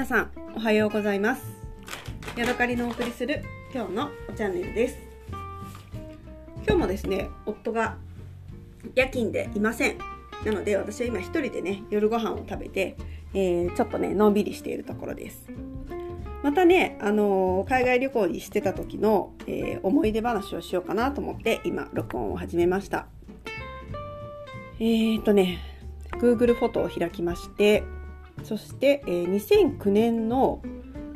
皆さんおはようございます。ヤドカリのお送りする今日のチャンネルです。今日もですね夫が夜勤でいません。なので私は今一人でね夜ご飯を食べて、えー、ちょっとねのんびりしているところです。またね、あのー、海外旅行にしてた時の、えー、思い出話をしようかなと思って今録音を始めました。えーとね Google フォトを開きましてそして、えー、2009年の、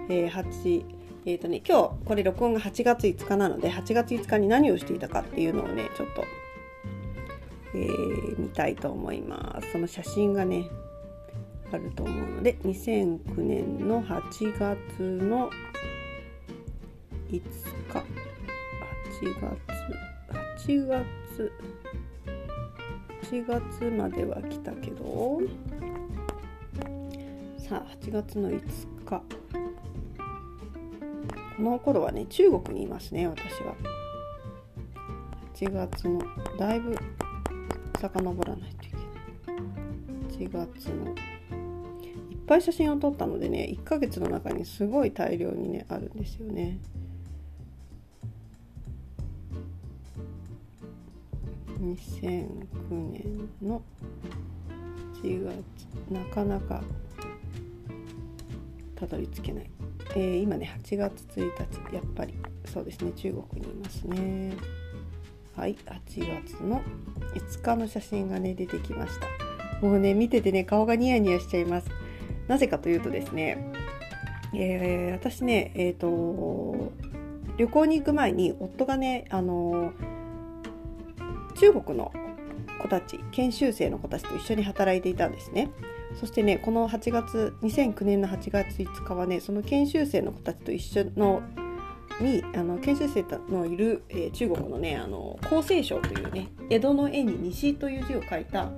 えー、8えーとね、今日これ録音が8月5日なので8月5日に何をしていたかっていうのをねちょっと、えー、見たいと思います。その写真がねあると思うので2009年の8月の5日。8月8月8月までは来たけどさあ8月の5日。この頃はね中国にいますね私は。8月のだいぶ遡らないといけない。8月のいっぱい写真を撮ったのでね1ヶ月の中にすごい大量にねあるんですよね。2009年の1月なかなかたどり着けない、えー、今ね8月1日やっぱり。そうですね中国にいますね。はい8月の5日の写真がね出てきました。もうね見ててね顔がニヤニヤしちゃいます。なぜかというとですね、えー、私ねえっ、ー、と旅行に行く前に夫がねあの中国の子たち研修生の子たちと一緒に働いていたんですね。そしてねこの8月2009年の8月5日はねその研修生の子たちと一緒のにあの研修生のいる、えー、中国のねあの厚生省というね江戸の絵に西という字を書いた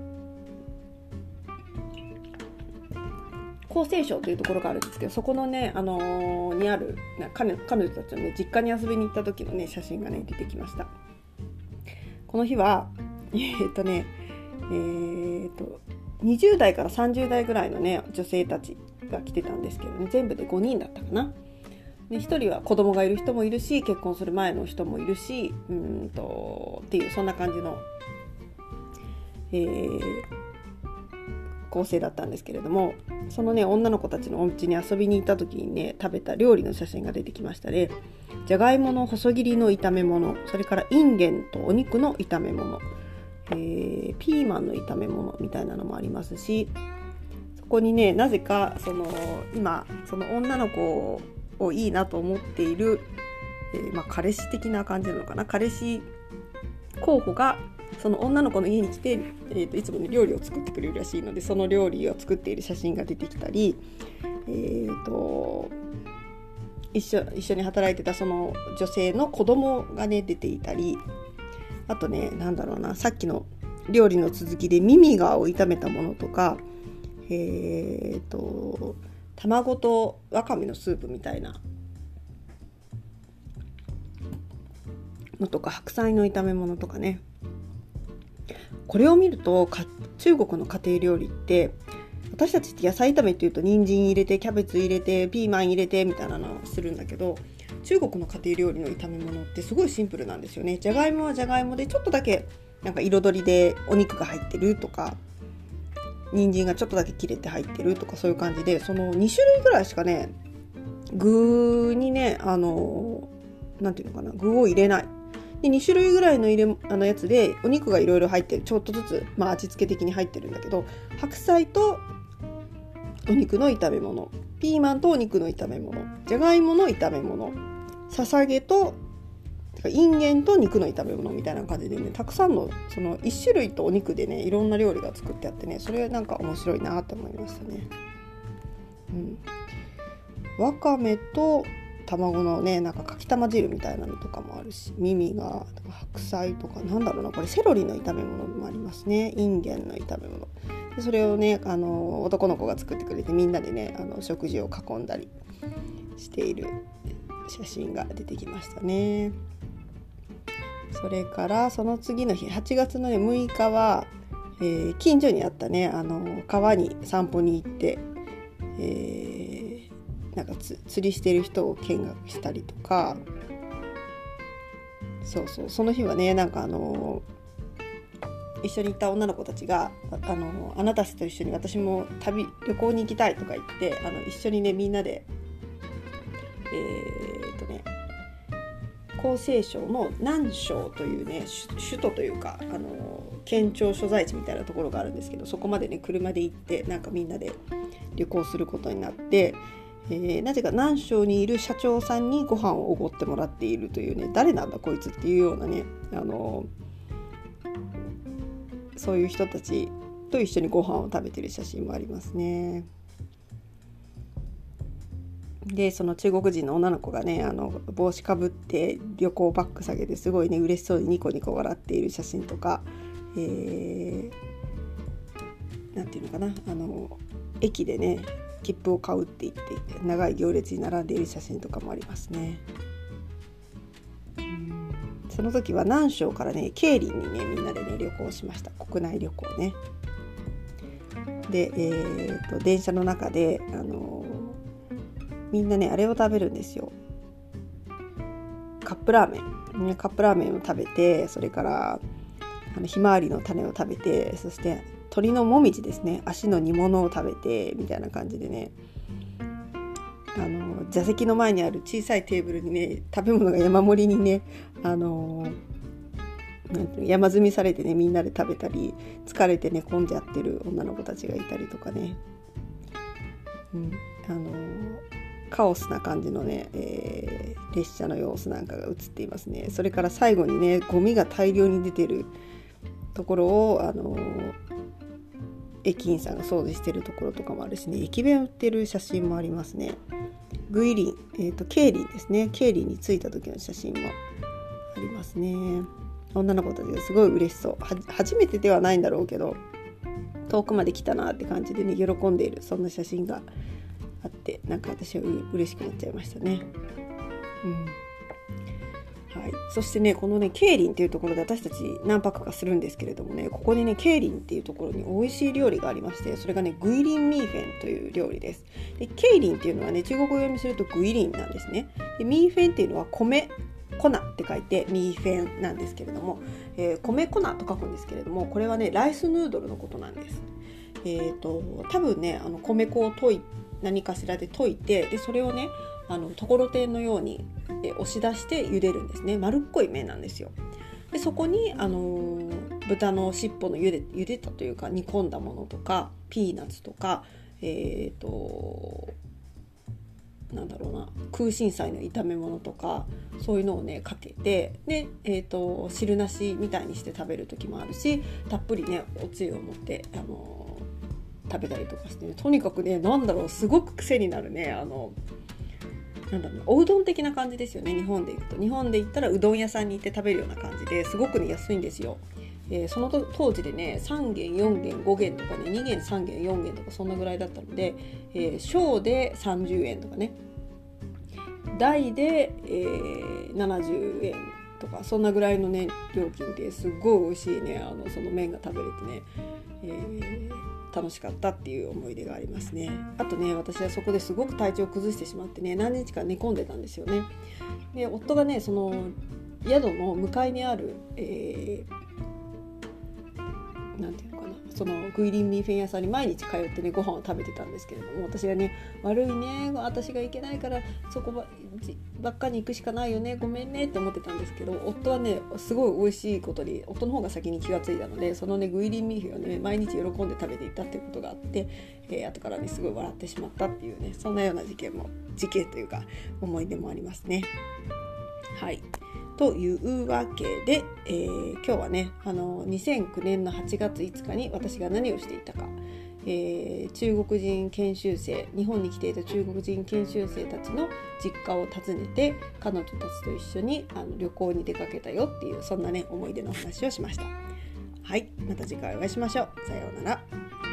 厚生省というところがあるんですけどそこのね、あのー、にある彼彼女たちのね実家に遊びに行った時のね写真がね出てきました。この日はえー、っとねえー、っと20代から30代ぐらいのね女性たちが来てたんですけどね全部で5人だったかな。で1人は子供がいる人もいるし結婚する前の人もいるしうんとっていうそんな感じの、えー、構成だったんですけれどもそのね女の子たちのお家に遊びに行った時にね食べた料理の写真が出てきましたね。じゃがいもの細切りの炒め物それからインゲンとお肉の炒め物えー、ピーマンの炒め物みたいなのもありますしそこにねなぜかその今その女の子をいいなと思っている、えー、まあ、彼氏的な感じなのかな？彼氏候補がその女の子の家に来て、えーと、いつもね料理を作ってくれるらしいのでその料理を作っている写真が出てきたり、えーと、一緒一緒に働いてたその女性の子供がね出ていたりあとね何だろうなさっきの料理の続きでミミガを炒めたものとかえーと、卵とわかめのスープみたいなのとか白菜の炒め物とかね。これを見ると中国の家庭料理って私たちって野菜炒めっていうと人参入れてキャベツ入れてピーマン入れてみたいなのをするんだけど中国の家庭料理の炒め物ってすごいシンプルなんですよね。じゃがいもはじゃがいもでちょっとだけなんか彩りでお肉が入ってるとか人参がちょっとだけ切れて入ってるとかそういう感じでその2種類ぐらいしかね具にねあの何て言うのかな具を入れない。で2種類ぐらいの入れあのやつでお肉がいろいろ入ってる。ちょっとずつ、まあ、味付け的に入ってるんだけど白菜とお肉の炒め物。ピーマンとお肉の炒め物。じゃがいもの炒め物。ささげとインゲンと肉の炒め物みたいな感じでねたくさんのその1種類とお肉でねいろんな料理が作ってあってねそれなんか面白いなと思いましたね。うん、わかめと卵のねなんかかきたま汁みたいなのとかもあるし耳が白菜とかなんだろうなこれセロリの炒め物もありますね。インゲンの炒め物。でそれをねあの男の子が作ってくれてみんなでねあの食事を囲んだりしている写真が出てきましたね。それからその次の日8月の、ね、6日は、えー、近所にあったねあの川に散歩に行って、えー、なんか釣りしてる人を見学したりとかそうそうその日はねなんかあの一緒に行った女の子たちがあのあなたたちと一緒に私も旅旅行に行きたいとか言ってあの一緒にねみんなでえー、とね厚生省の南省というね首都というかあの県庁所在地みたいなところがあるんですけどそこまでね車で行ってなんかみんなで旅行することになって、えー、なぜか南省にいる社長さんにご飯をおごってもらっているというね誰なんだこいつっていうようなねあのそういう人たちと一緒にご飯を食べてる写真もありますね。でその中国人の女の子がねあの帽子かぶって旅行バッグ下げてすごいね嬉しそうにニコニコ笑っている写真とか何、えー、て言うのかなあの駅でね切符を買うって言って長い行列に並んでいる写真とかもありますね。その時は南省からね桂林にねみんなでね旅行しました国内旅行ね。で、えーと、電車の中で、あの、みんなねあれを食べるんですよ。カップラーメン、ね、カップラーメンを食べてそれからあのひまわりの種を食べてそして鳥のもみじですね。足の煮物を食べてみたいな感じでね。あの座席の前にある小さいテーブルにね食べ物が山盛りにねあの山積みされてねみんなで食べたり疲れて寝込んじゃってる女の子たちがいたりとかね、うん、あのカオスな感じのね、えー、列車の様子なんかが映っていますね。それから最後にねゴミが大量に出てるところをあの駅員さんが掃除してるところとかもあるしね駅弁売ってる写真もありますね。グイリン、えーと、ケイリンですね。ケイリンに着いた時の写真もありますね。女の子たちがすごい嬉しそう。初めてではないんだろうけど遠くまで来たなって感じでね喜んでいるそんな写真があってなんか私は嬉しくなっちゃいましたね。うん。はい、そしてねこのねケイリンっていうところで私たち何泊かするんですけれどもねここにねケイリンっていうところに美味しい料理がありましてそれがねグイリンミーフェンという料理です。でケイリンっていうのはね中国語読みするとグイリンなんですね。でミーフェンっていうのは米粉って書いてミーフェンなんですけれども、えー、米粉と書くんですけれどもこれはねライスヌードルのことなんです。えーと、と多分ねあの米粉を溶い何かしらで溶いてでそれをねあのところてんのように押し出して茹でるんですね丸っこい麺なんですよ。でそこに、あのー、豚の尻尾の茹で茹でたというか煮込んだものとかピーナッツとかえっ、ー、となんだろうな空心菜の炒め物とかそういうのをねかけてで、えーと、汁なしみたいにして食べる時もあるしたっぷりねおつゆを持って、あのー、食べたりとかして、とにかくね何だろうすごく癖になるねあのなんだろうおうどん的な感じですよね日本で行くと。日本で行ったらうどん屋さんに行って食べるような感じですごくね安いんですよ。えー、その当時でね3元4元5元とかね2元3元4元とかそんなぐらいだったので、えー、小で30円とかね。大で、えー、70円とかそんなぐらいのね料金ですごい美味しいねあのその麺が食べれてね、え楽しかったっていう思い出がありますね。あとね私はそこですごく体調を崩してしまってね何日か寝込んでたんですよね。で夫がねその宿の向かいにある、えー、なんていうのかなそのグイリンミーフェン屋さんに毎日通ってねご飯を食べてたんですけれども私がね悪いね私が行けないからそこばばっかに行くしかないよねごめんねって思ってたんですけど夫はねすごい美味しいことに夫の方が先に気が付いたのでそのねグイリンミーフェンをね毎日喜んで食べていたっていうことがあって、えー、後からねすごい笑ってしまったっていうねそんなような事件も事件というか思い出もありますね。はいというわけで、えー、今日はねあの2009年の8月5日に私が何をしていたか、えー、中国人研修生日本に来ていた中国人研修生たちの実家を訪ねて彼女たちと一緒にあの旅行に出かけたよっていうそんなね思い出の話をしました。はいまた次回お会いしましょう。さようなら。